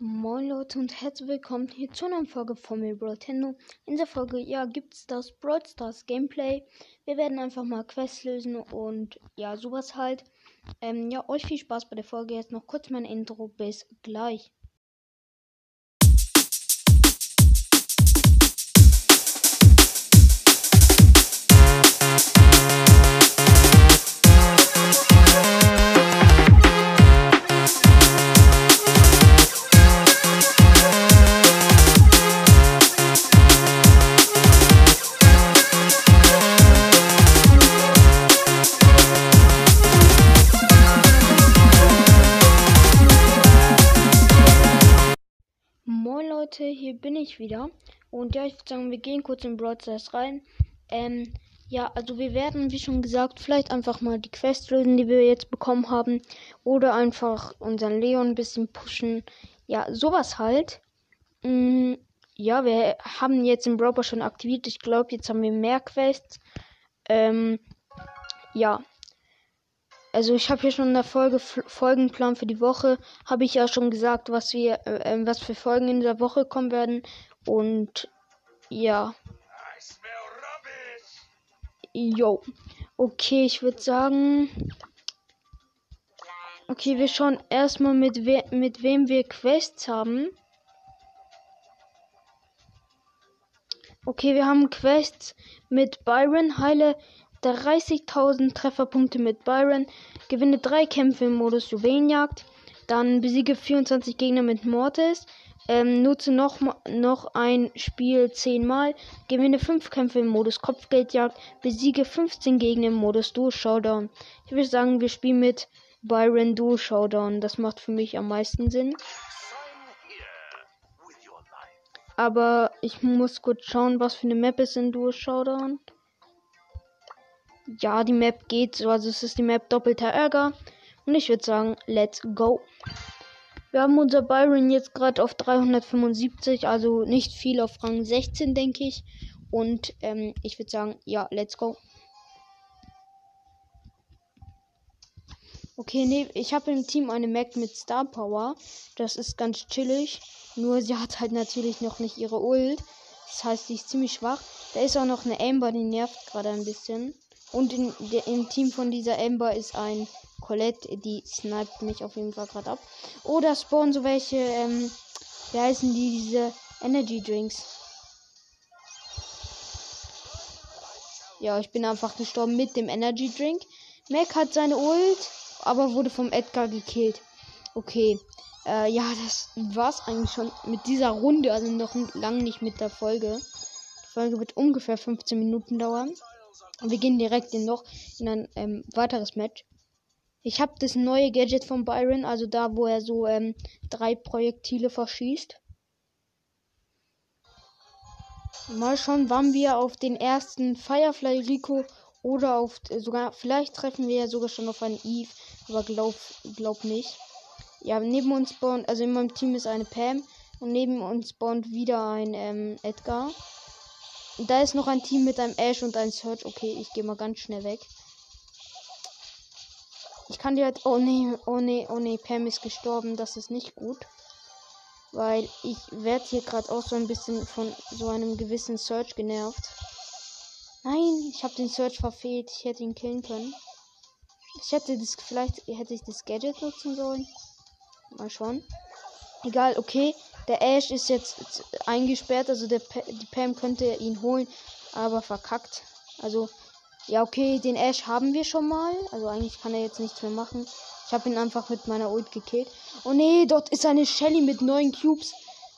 Moin Leute und herzlich willkommen hier zu einer Folge von mir Nintendo. In dieser Folge, ja, gibt es das Brawl Stars Gameplay. Wir werden einfach mal Quests lösen und ja, sowas halt. Ähm, ja, euch viel Spaß bei der Folge. Jetzt noch kurz mein Intro. Bis gleich. Leute, hier bin ich wieder. Und ja, ich würde sagen, wir gehen kurz in Brawl Stars rein. Ähm, ja, also wir werden, wie schon gesagt, vielleicht einfach mal die Quest lösen, die wir jetzt bekommen haben. Oder einfach unseren Leon ein bisschen pushen. Ja, sowas halt. Mm, ja, wir haben jetzt den Brawl schon aktiviert. Ich glaube, jetzt haben wir mehr Quests. Ähm, ja. Also ich habe hier schon in der Folge F Folgenplan für die Woche habe ich ja schon gesagt, was wir äh, äh, was für Folgen in dieser Woche kommen werden und ja. Jo. Okay, ich würde sagen Okay, wir schauen erstmal mit we mit wem wir Quests haben. Okay, wir haben Quests mit Byron, heile 30.000 Trefferpunkte mit Byron, gewinne drei Kämpfe im Modus Juwelenjagd, dann besiege 24 Gegner mit Mortis, ähm, nutze noch, noch ein Spiel 10 Mal, gewinne 5 Kämpfe im Modus Kopfgeldjagd, besiege 15 Gegner im Modus Duo Showdown. Ich würde sagen, wir spielen mit Byron Duo Showdown. Das macht für mich am meisten Sinn. Aber ich muss kurz schauen, was für eine Map ist in Duo Showdown. Ja, die Map geht so. Also es ist die Map doppelter Ärger. Und ich würde sagen, let's go. Wir haben unser Byron jetzt gerade auf 375, also nicht viel auf Rang 16, denke ich. Und ähm, ich würde sagen, ja, let's go. Okay, nee, ich habe im Team eine Mac mit Star Power. Das ist ganz chillig. Nur sie hat halt natürlich noch nicht ihre Ult. Das heißt, sie ist ziemlich schwach. Da ist auch noch eine Amber, die nervt gerade ein bisschen. Und in, der, im Team von dieser Amber ist ein Colette, die sniped mich auf jeden Fall gerade ab. Oder spawnen so welche, ähm, wie heißen die, diese Energy Drinks. Ja, ich bin einfach gestorben mit dem Energy Drink. Mac hat seine Ult, aber wurde vom Edgar gekillt. Okay. Äh, ja, das war's eigentlich schon mit dieser Runde, also noch lang nicht mit der Folge. Die Folge wird ungefähr 15 Minuten dauern. Und wir gehen direkt in noch in ein ähm, weiteres Match. Ich habe das neue Gadget von Byron, also da, wo er so ähm, drei Projektile verschießt. Mal schauen, wann wir auf den ersten Firefly Rico oder auf äh, sogar vielleicht treffen wir ja sogar schon auf einen Eve, aber glaub glaub nicht. Ja, neben uns spawnt, also in meinem Team ist eine Pam und neben uns spawnt wieder ein ähm, Edgar. Da ist noch ein Team mit einem Ash und einem Search. Okay, ich gehe mal ganz schnell weg. Ich kann dir halt. Oh nee, oh nee, oh nee, Pam ist gestorben. Das ist nicht gut. Weil ich werde hier gerade auch so ein bisschen von so einem gewissen Search genervt. Nein, ich habe den Search verfehlt. Ich hätte ihn killen können. Ich hätte das. Vielleicht hätte ich das Gadget nutzen sollen. Mal schauen. Egal, okay. Der Ash ist jetzt eingesperrt, also der die Pam könnte ihn holen, aber verkackt. Also, ja, okay, den Ash haben wir schon mal. Also eigentlich kann er jetzt nichts mehr machen. Ich habe ihn einfach mit meiner Ult gekillt. Oh nee, dort ist eine Shelly mit neun Cubes.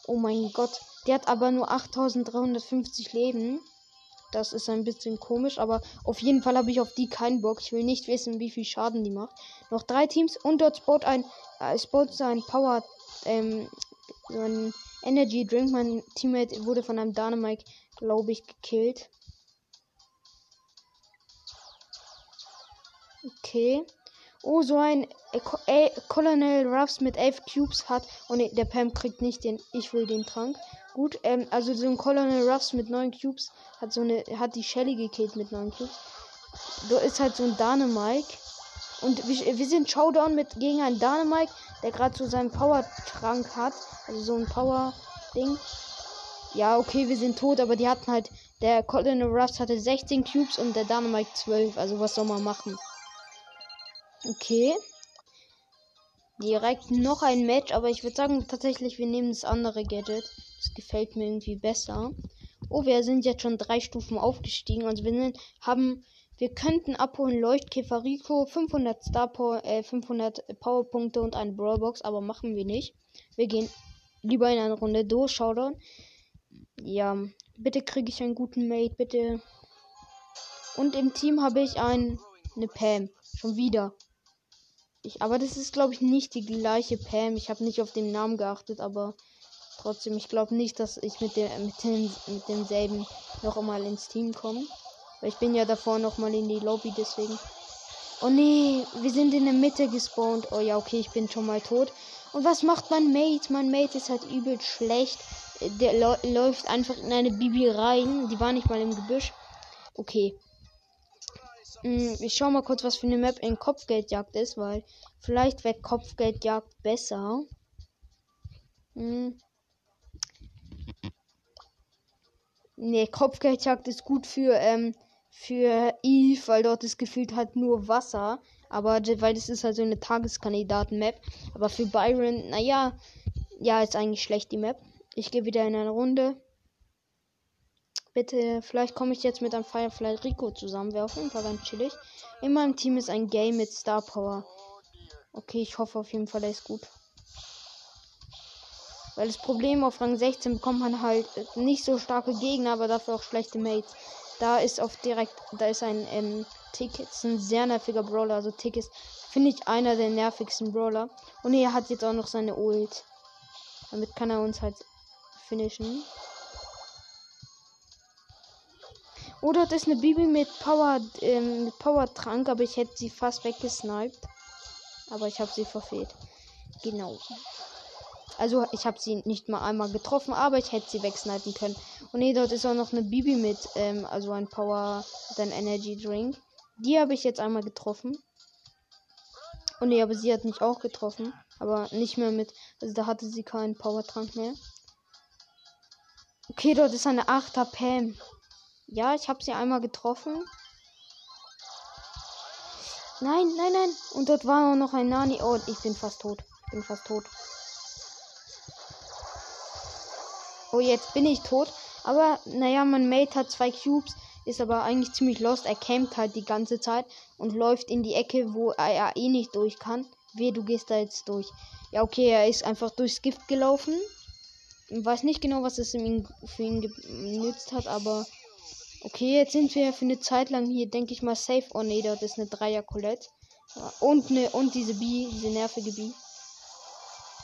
Oh mein Gott. Der hat aber nur 8350 Leben. Das ist ein bisschen komisch, aber auf jeden Fall habe ich auf die keinen Bock. Ich will nicht wissen, wie viel Schaden die macht. Noch drei Teams und dort spawnt ein, äh, spawnt ein Power, ähm, so ein Energy Drink. Mein Teammate wurde von einem Dynamite, glaube ich, gekillt. Okay. Oh, so ein äh, Colonel Ruffs mit 11 Cubes hat. Oh ne, der Pam kriegt nicht den. Ich will den Trank. Gut, ähm, also so ein Colonel Ruffs mit 9 Cubes hat so eine. hat die Shelly gekillt mit 9 Cubes. Da ist halt so ein Dynamite. Und wir, wir sind Showdown mit gegen einen Dynamite, der gerade so seinen Power-Trank hat. Also so ein Power-Ding. Ja, okay, wir sind tot, aber die hatten halt. Der Colin Ruffs hatte 16 Cubes und der Dynamite 12. Also was soll man machen? Okay. Direkt noch ein Match, aber ich würde sagen, tatsächlich, wir nehmen das andere Gadget. Das gefällt mir irgendwie besser. Oh, wir sind jetzt schon drei Stufen aufgestiegen. Also wir haben, wir könnten abholen Leuchtkäfer Rico, 500 Star äh, 500 Powerpunkte und eine Brawlbox, aber machen wir nicht. Wir gehen lieber in eine Runde durch, Showdown. Ja, bitte kriege ich einen guten Mate, bitte. Und im Team habe ich ein, eine Pam. Schon wieder. Ich, aber das ist, glaube ich, nicht die gleiche Pam. Ich habe nicht auf den Namen geachtet, aber Trotzdem, ich glaube nicht, dass ich mit, der, mit, den, mit demselben noch einmal ins Team komme. Weil ich bin ja davor noch mal in die Lobby, deswegen. Oh nee, wir sind in der Mitte gespawnt. Oh ja, okay, ich bin schon mal tot. Und was macht mein Mate? Mein Mate ist halt übel schlecht. Der läuft einfach in eine Bibi rein. Die war nicht mal im Gebüsch. Okay. Hm, ich schau mal kurz, was für eine Map in Kopfgeldjagd ist, weil vielleicht wäre Kopfgeldjagd besser. Hm. Nee, Kopfgeldjagd ist gut für, ähm, für Eve, weil dort ist gefühlt halt nur Wasser. Aber weil das ist halt so eine Tageskandidaten-Map. Aber für Byron, naja, ja, ist eigentlich schlecht die Map. Ich gehe wieder in eine Runde. Bitte, vielleicht komme ich jetzt mit einem Firefly Rico zusammen. Wäre auf jeden Fall ganz chillig. In meinem Team ist ein Game mit Star Power. Okay, ich hoffe auf jeden Fall, er ist gut. Weil das Problem auf Rang 16 bekommt man halt nicht so starke Gegner, aber dafür auch schlechte Mates. Da ist auf direkt, da ist ein ähm, Tick, ist ein sehr nerviger Brawler. Also Tick ist, finde ich, einer der nervigsten Brawler. Und er hat jetzt auch noch seine Ult. Damit kann er uns halt finishen. Oder das ist eine Bibi mit Power, ähm, mit Power Trank, aber ich hätte sie fast weggesniped. Aber ich habe sie verfehlt. Genau. Also ich habe sie nicht mal einmal getroffen, aber ich hätte sie wegsnipen können. Und nee, dort ist auch noch eine Bibi mit, ähm, also ein Power, ein Energy Drink. Die habe ich jetzt einmal getroffen. Und nee, aber sie hat mich auch getroffen. Aber nicht mehr mit, also da hatte sie keinen Powertrank mehr. Okay, dort ist eine 8er Pam. Ja, ich habe sie einmal getroffen. Nein, nein, nein. Und dort war auch noch ein Nani. Oh, ich bin fast tot. Ich bin fast tot. Oh, jetzt bin ich tot. Aber naja, mein Mate hat zwei Cubes, ist aber eigentlich ziemlich lost. Er campt halt die ganze Zeit und läuft in die Ecke, wo er eh nicht durch kann. Weh, du gehst da jetzt durch. Ja, okay, er ist einfach durchs Gift gelaufen. Ich weiß nicht genau, was es für ihn genützt hat, aber okay, jetzt sind wir für eine Zeit lang hier, denke ich mal, safe. Oh nee, das ist eine Dreier Colette. Und eine, und diese B, diese nervige B.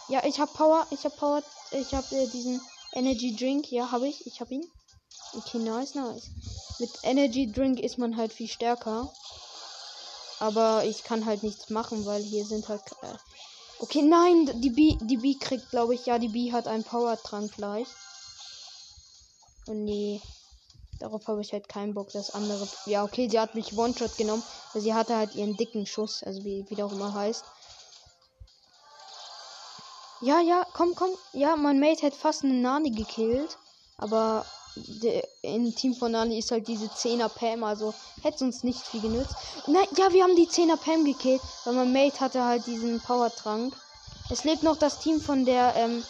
Ja, ich habe Power, ich habe Power, ich habe äh, diesen Energy Drink, ja, habe ich. Ich habe ihn. Okay, nice, nice. Mit Energy Drink ist man halt viel stärker. Aber ich kann halt nichts machen, weil hier sind halt. Äh okay, nein, die B, die B kriegt, glaube ich, ja, die B hat einen Power-Trank gleich. Und nee. Darauf habe ich halt keinen Bock. Das andere. Ja, okay, sie hat mich One-Shot genommen. Sie hatte halt ihren dicken Schuss, also wie, wie der auch immer heißt. Ja, ja, komm, komm. Ja, mein Mate hat fast einen Nani gekillt. Aber der, im Team von Nani ist halt diese 10er Pam, also hätte uns nicht viel genützt. Nein, ja, wir haben die 10er Pam gekillt, weil mein Mate hatte halt diesen Power-Trank. Es lebt noch das Team von der, ähm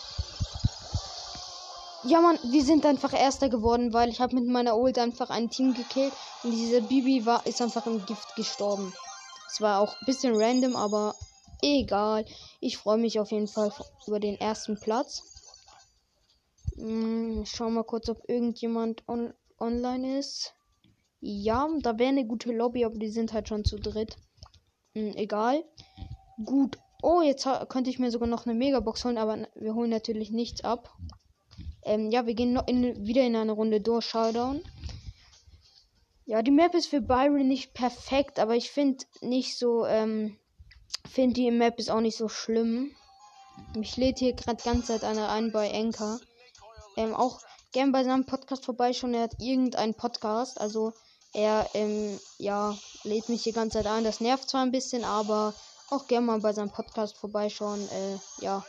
ja, man, wir sind einfach Erster geworden, weil ich habe mit meiner Ult einfach ein Team gekillt und diese Bibi war, ist einfach im Gift gestorben. Es war auch ein bisschen random, aber Egal. Ich freue mich auf jeden Fall über den ersten Platz. Hm, schau mal kurz, ob irgendjemand on online ist. Ja, da wäre eine gute Lobby, aber die sind halt schon zu dritt. Hm, egal. Gut. Oh, jetzt könnte ich mir sogar noch eine Megabox holen, aber wir holen natürlich nichts ab. Ähm, ja, wir gehen noch in, wieder in eine Runde durch. Showdown. Ja, die Map ist für Byron nicht perfekt, aber ich finde nicht so, ähm, finde die Map ist auch nicht so schlimm. Mich lädt hier gerade ganz Zeit einer ein bei Enker. Ähm, auch gern bei seinem Podcast vorbeischauen. Er hat irgendeinen Podcast. Also Er, ähm, ja, lädt mich die ganze Zeit ein. Das nervt zwar ein bisschen, aber auch gerne mal bei seinem Podcast vorbeischauen. Äh, ja.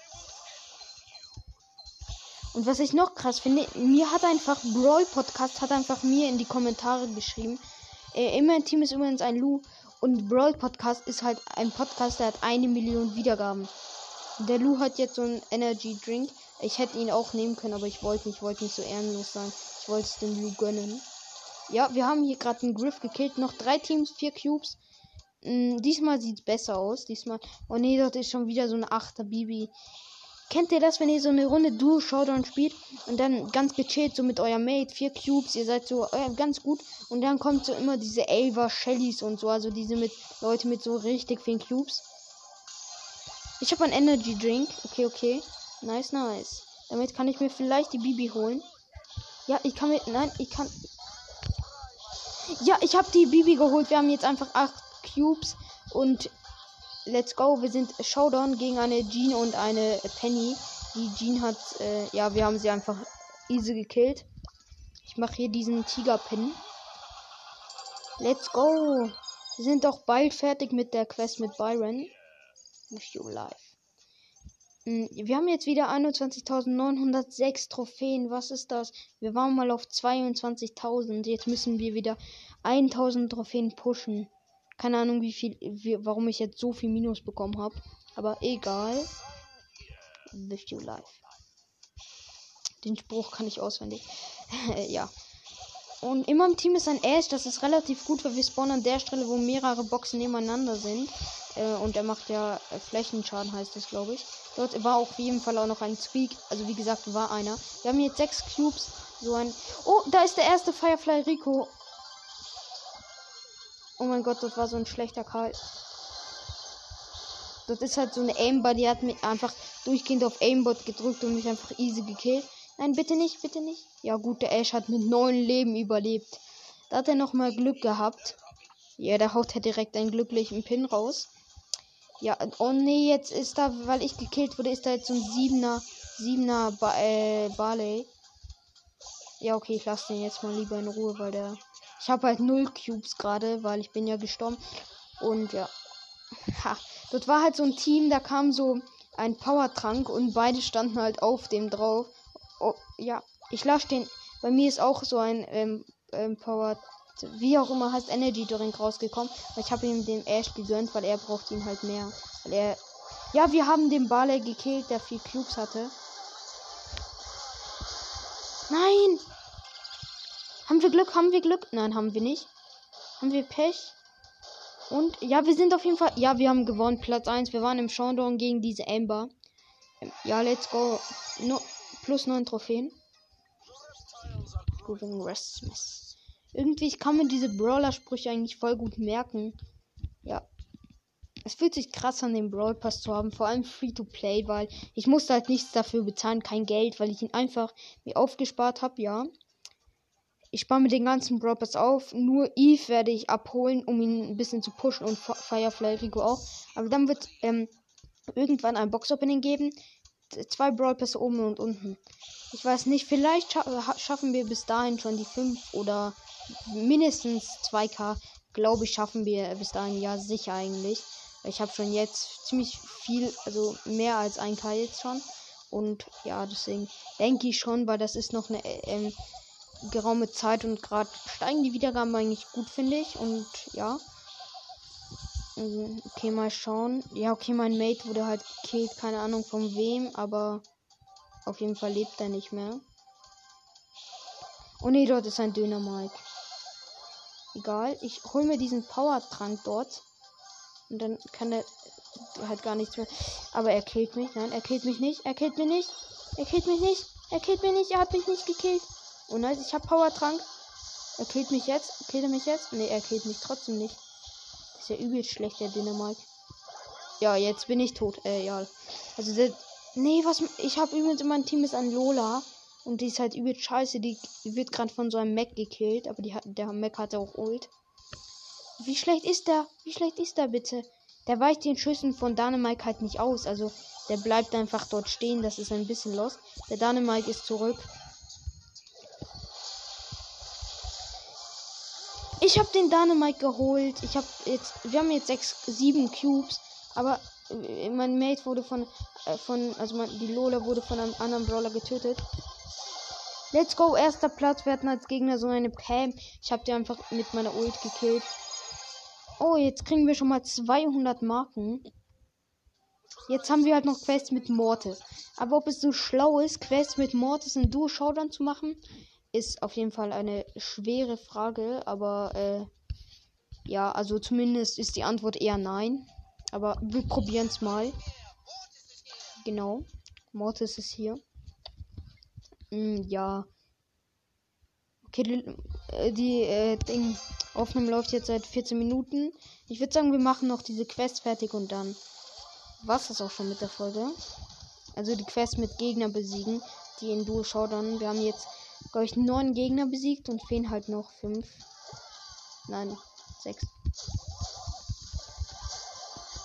Und was ich noch krass finde, mir hat einfach Brawl Podcast hat einfach mir in die Kommentare geschrieben. Äh, in mein Team ist übrigens ein Lu und Brawl Podcast ist halt ein Podcast, der hat eine Million Wiedergaben. Der Lu hat jetzt so einen Energy Drink. Ich hätte ihn auch nehmen können, aber ich wollte nicht, wollte nicht so ehrenlos sein. Ich wollte es dem Lu gönnen. Ja, wir haben hier gerade einen Griff gekillt. Noch drei Teams, vier Cubes. Mm, diesmal sieht es besser aus. Diesmal. Oh nee, dort ist schon wieder so eine 8er Bibi. Kennt ihr das, wenn ihr so eine Runde Duo Showdown spielt und dann ganz gechillt so mit euer Mate, vier Cubes, ihr seid so äh, ganz gut und dann kommt so immer diese Ava Shellys und so, also diese mit Leute mit so richtig vielen Cubes. Ich habe einen Energy Drink. Okay, okay. Nice, nice. Damit kann ich mir vielleicht die Bibi holen. Ja, ich kann mir nein, ich kann Ja, ich habe die Bibi geholt. Wir haben jetzt einfach acht Cubes und let's go. Wir sind Showdown gegen eine Jean und eine Penny. Die Jean hat, äh, ja, wir haben sie einfach easy gekillt. Ich mache hier diesen Tiger-Pin. Let's go. Wir sind auch bald fertig mit der Quest mit Byron. Wish you life. Hm, wir haben jetzt wieder 21.906 Trophäen. Was ist das? Wir waren mal auf 22.000. Jetzt müssen wir wieder 1.000 Trophäen pushen. Keine Ahnung, wie viel, wie, warum ich jetzt so viel Minus bekommen habe. Aber egal. Wish you life. Den Spruch kann ich auswendig. ja. Und in meinem Team ist ein Ash. Das ist relativ gut, weil wir spawnen an der Stelle, wo mehrere Boxen nebeneinander sind. Äh, und er macht ja äh, Flächenschaden, heißt das, glaube ich. Dort war auf jeden Fall auch noch ein Squeak. Also wie gesagt, war einer. Wir haben jetzt sechs Cubes. So ein. Oh, da ist der erste Firefly Rico. Oh mein Gott, das war so ein schlechter Karl. Das ist halt so eine Aimbar, die hat mich einfach durchgehend auf Aimbot gedrückt und mich einfach easy gekillt. Nein, bitte nicht, bitte nicht. Ja gut, der Ash hat mit neun Leben überlebt. Da hat er noch mal Glück gehabt. Ja, der haut ja direkt einen glücklichen Pin raus. Ja, oh nee, jetzt ist da, weil ich gekillt wurde, ist da jetzt so ein siebener, siebener ba äh, Barley. Ja, okay, ich lasse den jetzt mal lieber in Ruhe, weil der ich habe halt null Cubes gerade, weil ich bin ja gestorben. Und ja. Ha. Dort war halt so ein Team, da kam so ein Powertrank und beide standen halt auf dem drauf. Oh, ja. Ich lasse den. Bei mir ist auch so ein ähm, ähm, Power. Wie auch immer heißt Energy Drink rausgekommen. Ich habe ihm den Ash gegönnt, weil er braucht ihn halt mehr. Weil er. Ja, wir haben den Barley gekillt, der vier Cubes hatte. Nein! Haben wir Glück? Haben wir Glück? Nein, haben wir nicht. Haben wir Pech? Und ja, wir sind auf jeden Fall. Ja, wir haben gewonnen. Platz 1. Wir waren im Showdown gegen diese Amber. Ja, let's go. No, plus 9 Trophäen. Irgendwie kann man diese Brawler-Sprüche eigentlich voll gut merken. Ja. Es fühlt sich krass an, den Brawl Pass zu haben. Vor allem Free to Play, weil ich musste halt nichts dafür bezahlen. Kein Geld, weil ich ihn einfach mir aufgespart habe. Ja. Ich spare mir den ganzen Brawl auf. Nur Eve werde ich abholen, um ihn ein bisschen zu pushen und Firefly Rico auch. Aber dann wird ähm, irgendwann ein Box Opening geben. Zwei Brawl oben und unten. Ich weiß nicht, vielleicht scha schaffen wir bis dahin schon die 5 oder mindestens 2K. Glaube ich, schaffen wir bis dahin ja sicher eigentlich. Ich habe schon jetzt ziemlich viel, also mehr als 1K jetzt schon. Und ja, deswegen denke ich schon, weil das ist noch eine ähm, geraume Zeit und gerade steigen die Wiedergaben eigentlich gut, finde ich. Und ja. Okay, mal schauen. Ja, okay, mein Mate wurde halt gekillt. Keine Ahnung von wem, aber auf jeden Fall lebt er nicht mehr. Oh ne, dort ist ein Döner Mike. Egal, ich hol mir diesen Power-Trank dort. Und dann kann er halt gar nichts mehr. Aber er killt mich. Nein, er killt mich nicht. Er killt mich nicht. Er killt mich nicht. Er killt mich nicht. Er hat mich nicht gekillt. Oh nice, ich habe Powertrank. Er killt mich jetzt. Killt er mich jetzt? Ne, er killt mich trotzdem nicht. Das ist ja übelst schlecht, der Dynamite. Ja, jetzt bin ich tot. Äh, ja. Also der. Nee, was. Ich habe übrigens in meinem Team ist ein Lola. Und die ist halt übelst scheiße. Die, wird gerade von so einem Mac gekillt. Aber die hat, der Mac hat auch Ult. Wie schlecht ist der? Wie schlecht ist der bitte? Der weicht den Schüssen von Dynamite halt nicht aus. Also der bleibt einfach dort stehen. Das ist ein bisschen los. Der Dynamite ist zurück. Ich habe den Dynamite geholt. Ich habe jetzt, wir haben jetzt sechs, sieben Cubes, aber äh, mein Mate wurde von, äh, von, also mein, die Lola wurde von einem anderen Brawler getötet. Let's go, erster Platz. Wir hatten als Gegner so eine Pam. Ich habe die einfach mit meiner Ult gekillt. Oh, jetzt kriegen wir schon mal 200 Marken. Jetzt haben wir halt noch Quests mit Mortis. Aber ob es so schlau ist, Quests mit Mortis in Duo Showdown zu machen, ist auf jeden Fall eine schwere Frage. Aber äh, ja, also zumindest ist die Antwort eher nein. Aber wir probieren es mal. Genau. Mortis ist hier. Mm, ja. Okay, die, äh, die äh, Ding, Aufnahme läuft jetzt seit 14 Minuten. Ich würde sagen, wir machen noch diese Quest fertig und dann war es auch schon mit der Folge. Also die Quest mit Gegner besiegen, die in Duo Showdown. Wir haben jetzt, glaube ich, neun Gegner besiegt und fehlen halt noch fünf. Nein, sechs.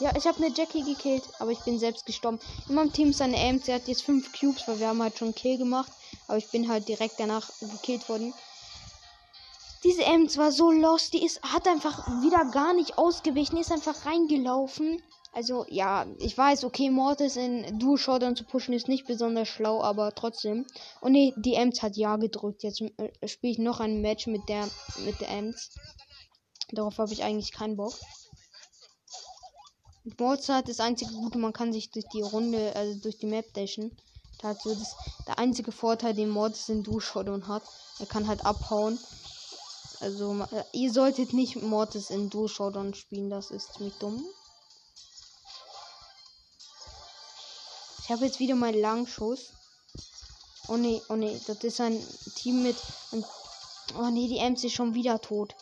Ja, ich habe eine Jackie gekillt, aber ich bin selbst gestorben. In meinem Team ist eine AMC, hat jetzt fünf Cubes, weil wir haben halt schon Kill gemacht. Aber ich bin halt direkt danach gekillt worden. Diese Ems war so lost, die ist, hat einfach wieder gar nicht ausgewichen, ist einfach reingelaufen. Also, ja, ich weiß, okay, Mortis in Duo Showdown zu pushen ist nicht besonders schlau, aber trotzdem. Und nee, die Ems hat ja gedrückt. Jetzt äh, spiele ich noch ein Match mit der, mit der Ems. Darauf habe ich eigentlich keinen Bock. Mozart das einzige Gute, man kann sich durch die Runde, also durch die Map dashen. Das ist der einzige Vorteil, den Mortis in Duo Showdown hat. Er kann halt abhauen. Also, äh, ihr solltet nicht Mortis in Duo Showdown spielen, das ist ziemlich dumm. Ich habe jetzt wieder meinen Langschuss. Oh ne, oh ne, das ist ein Team mit. oh ne, die Ems ist schon wieder tot.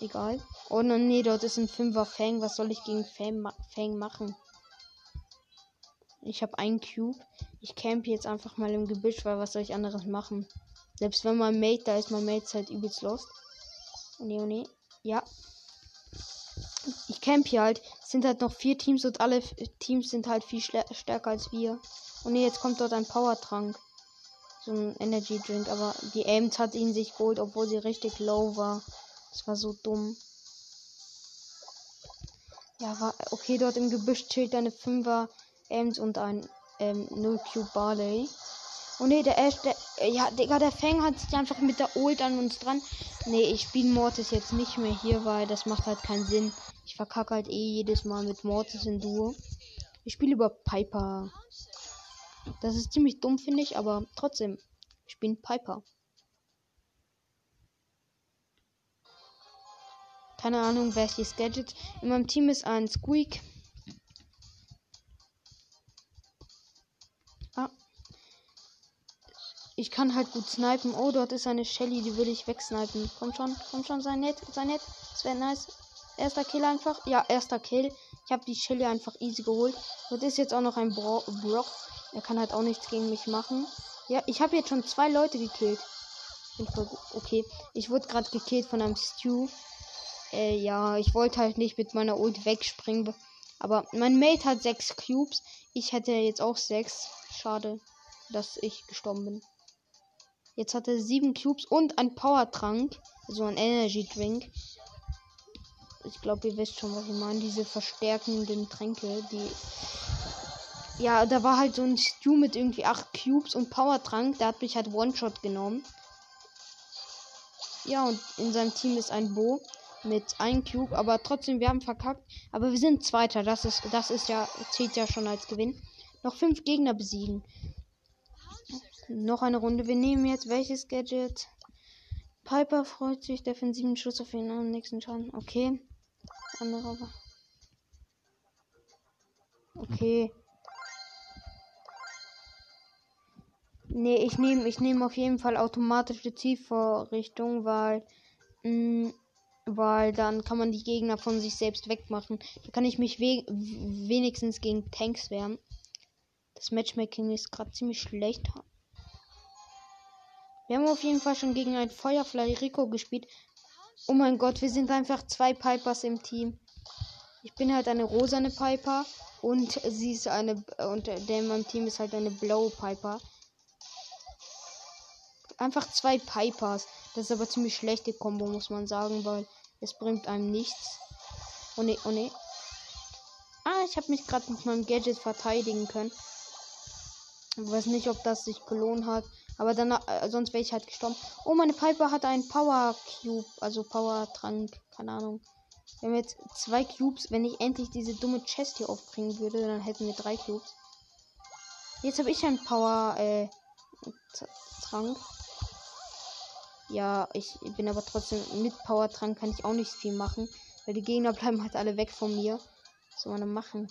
Egal. Oh ne, dort ist ein Fünfer Fang. Was soll ich gegen Fang, Fang machen? Ich habe einen Cube. Ich camp jetzt einfach mal im Gebüsch, weil was soll ich anderes machen? Selbst wenn mein Mate da ist, mein Mate ist halt übelst lost. Oh ne, oh ne. Ja. Ich camp hier halt. Sind halt noch vier Teams und alle Teams sind halt viel stärker als wir. Und ne, jetzt kommt dort ein Powertrank. So ein Energy Drink. Aber die Ames hat ihn sich geholt, obwohl sie richtig low war. Das war so dumm. Ja, war okay, dort im Gebüsch chillt eine Fünfer Ames und ein ähm, 0 Cube Barley. Oh ne, der Ash, der, ja, Digga, der Fang hat sich einfach mit der Ult an uns dran. Ne, ich spiele Mortis jetzt nicht mehr hier, weil das macht halt keinen Sinn. Ich verkacke halt eh jedes Mal mit Mortis in Duo. Ich spiele über Piper. Das ist ziemlich dumm, finde ich, aber trotzdem. Ich bin Piper. Keine Ahnung, welches Gadget. In meinem Team ist ein Squeak. Ich kann halt gut snipen. Oh, dort ist eine Shelly, die will ich wegsnipen. Komm schon, komm schon, sei nett, sei nett. Das wäre nice. Erster Kill einfach. Ja, erster Kill. Ich habe die Shelly einfach easy geholt. Dort ist jetzt auch noch ein Bro Brock. Er kann halt auch nichts gegen mich machen. Ja, ich habe jetzt schon zwei Leute gekillt. Okay, ich wurde gerade gekillt von einem Stew. Äh, ja, ich wollte halt nicht mit meiner Ult wegspringen. Aber mein Mate hat sechs Cubes. Ich hätte jetzt auch sechs. Schade, dass ich gestorben bin. Jetzt hat er sieben Cubes und ein Powertrank. So ein Energy Drink. Ich glaube, ihr wisst schon, was ich meine. Diese verstärkenden Tränke, die. Ja, da war halt so ein Stew mit irgendwie acht Cubes und Powertrank. Der hat mich halt One-Shot genommen. Ja, und in seinem Team ist ein Bo mit einem Cube, aber trotzdem, wir haben verkackt. Aber wir sind Zweiter. Das ist, das ist ja, zählt ja schon als Gewinn. Noch fünf Gegner besiegen. Noch eine Runde. Wir nehmen jetzt welches Gadget? Piper freut sich. Defensiven Schuss auf den nächsten Schaden. Okay. Andere. Okay. Nee, ich nehme ich nehme auf jeden Fall automatische Zielvorrichtung, weil mh, mm, weil dann kann man die Gegner von sich selbst wegmachen. Da kann ich mich we wenigstens gegen Tanks wehren. Das Matchmaking ist gerade ziemlich schlecht. Wir haben auf jeden Fall schon gegen ein Feuerfly Rico gespielt. Oh mein Gott, wir sind einfach zwei Pipers im Team. Ich bin halt eine rosane Piper und sie ist eine und der in meinem Team ist halt eine blaue Piper. einfach zwei Pipers. Das ist aber ziemlich schlechte Kombo, muss man sagen, weil es bringt einem nichts. Oh ne, oh ne. Ah, ich habe mich gerade mit meinem Gadget verteidigen können. Ich weiß nicht, ob das sich gelohnt hat. Aber dann, äh, sonst wäre ich halt gestorben. Oh, meine Piper hat einen Power Cube, also Power Trank, keine Ahnung. Wir haben jetzt zwei Cubes. Wenn ich endlich diese dumme Chest hier aufbringen würde, dann hätten wir drei Cubes. Jetzt habe ich einen Power äh, Trank. Ja, ich bin aber trotzdem mit Power Trank kann ich auch nicht viel machen, weil die Gegner bleiben halt alle weg von mir. Was soll man machen?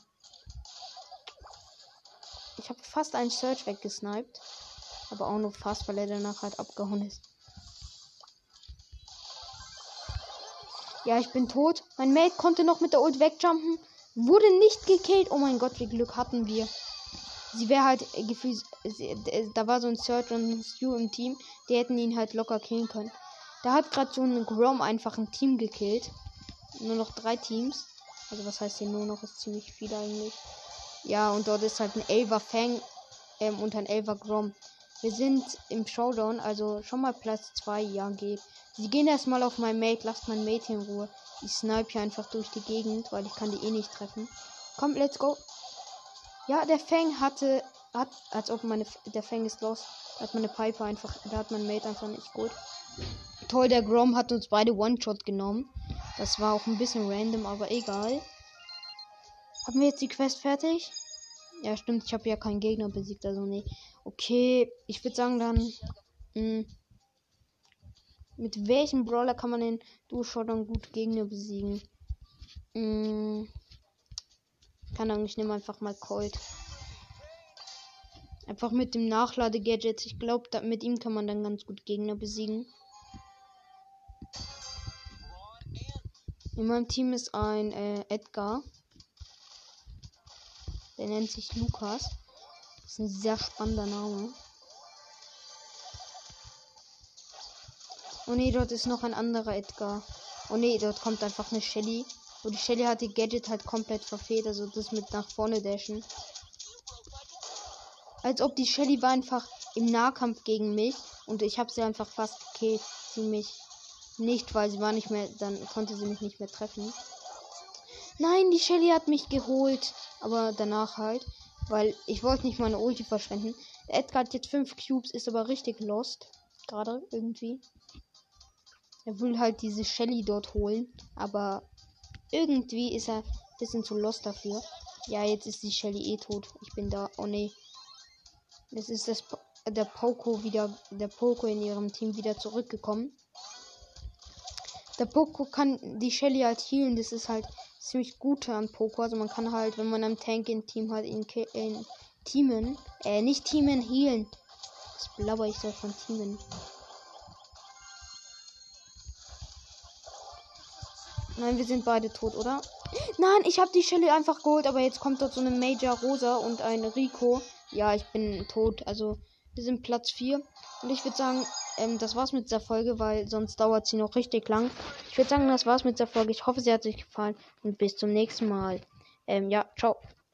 Ich habe fast einen Search weggesniped. Aber auch nur fast, weil er danach halt abgehauen ist. Ja, ich bin tot. Mein Mate konnte noch mit der Ult wegjumpen. Wurde nicht gekillt. Oh mein Gott, wie Glück hatten wir. Sie wäre halt äh, gefühlt. Äh, da war so ein Search und ein Stu im Team. Die hätten ihn halt locker killen können. Da hat gerade so ein Grom einfach ein Team gekillt. Nur noch drei Teams. Also was heißt hier nur noch? Ist ziemlich viel eigentlich. Ja, und dort ist halt ein Elver Fang ähm, und ein Elver Grom. Wir sind im Showdown, also schon mal Platz 2. Ja, geht. Sie gehen erstmal auf mein Mate. Lasst mein Mate in Ruhe. Ich snipe hier einfach durch die Gegend, weil ich kann die eh nicht treffen. Komm, let's go. Ja, der Fang hatte, hat, als ob meine, der Fang ist los. Da hat meine Piper einfach, da hat mein Mate einfach nicht gut. Toll, der Grom hat uns beide One-Shot genommen. Das war auch ein bisschen random, aber egal. Haben wir jetzt die Quest fertig? Ja, stimmt, ich habe ja keinen Gegner besiegt, also nee. Okay, ich würde sagen dann. Mh, hm, mit welchem Brawler kann man den Duo-Showdown gut Gegner besiegen? Mh, hm, kann ich nehme einfach mal Colt. Einfach mit dem Nachlade-Gadget. Ich glaube, mit ihm kann man dann ganz gut Gegner besiegen. In meinem Team ist ein äh, Edgar. Der nennt sich Lukas. Das ist ein sehr spannender Name. Oh ne, dort ist noch ein anderer Edgar. Oh ne, dort kommt einfach eine Shelly. Und die Shelly hat die Gadget halt komplett verfehlt. Also das mit nach vorne dashen. Als ob die Shelly war einfach im Nahkampf gegen mich. Und ich habe sie einfach fast gekillt. Sie mich nicht, weil sie war nicht mehr. Dann konnte sie mich nicht mehr treffen. Nein, die Shelly hat mich geholt. Aber danach halt. Weil ich wollte nicht meine Ulti verschwenden. Edgar hat jetzt 5 Cubes, ist aber richtig lost. Gerade irgendwie. Er will halt diese Shelly dort holen. Aber irgendwie ist er ein bisschen zu lost dafür. Ja, jetzt ist die Shelly eh tot. Ich bin da. Oh nee. Jetzt ist das der Poco wieder. Der Poco in ihrem Team wieder zurückgekommen. Der Poco kann die Shelly halt healen. Das ist halt ziemlich gut an Poco. Also man kann halt, wenn man einem Tank im Team hat, in, in Teamen, äh, nicht Teamen healen. Das blabber ich so von Teamen. Nein, wir sind beide tot, oder? Nein, ich habe die Shelly einfach geholt, aber jetzt kommt dort so eine Major Rosa und ein Rico. Ja, ich bin tot. Also, wir sind Platz 4. Und ich würde sagen, ähm, das war's mit dieser Folge, weil sonst dauert sie noch richtig lang. Ich würde sagen, das war's mit dieser Folge. Ich hoffe, sie hat euch gefallen und bis zum nächsten Mal. Ähm, ja, ciao.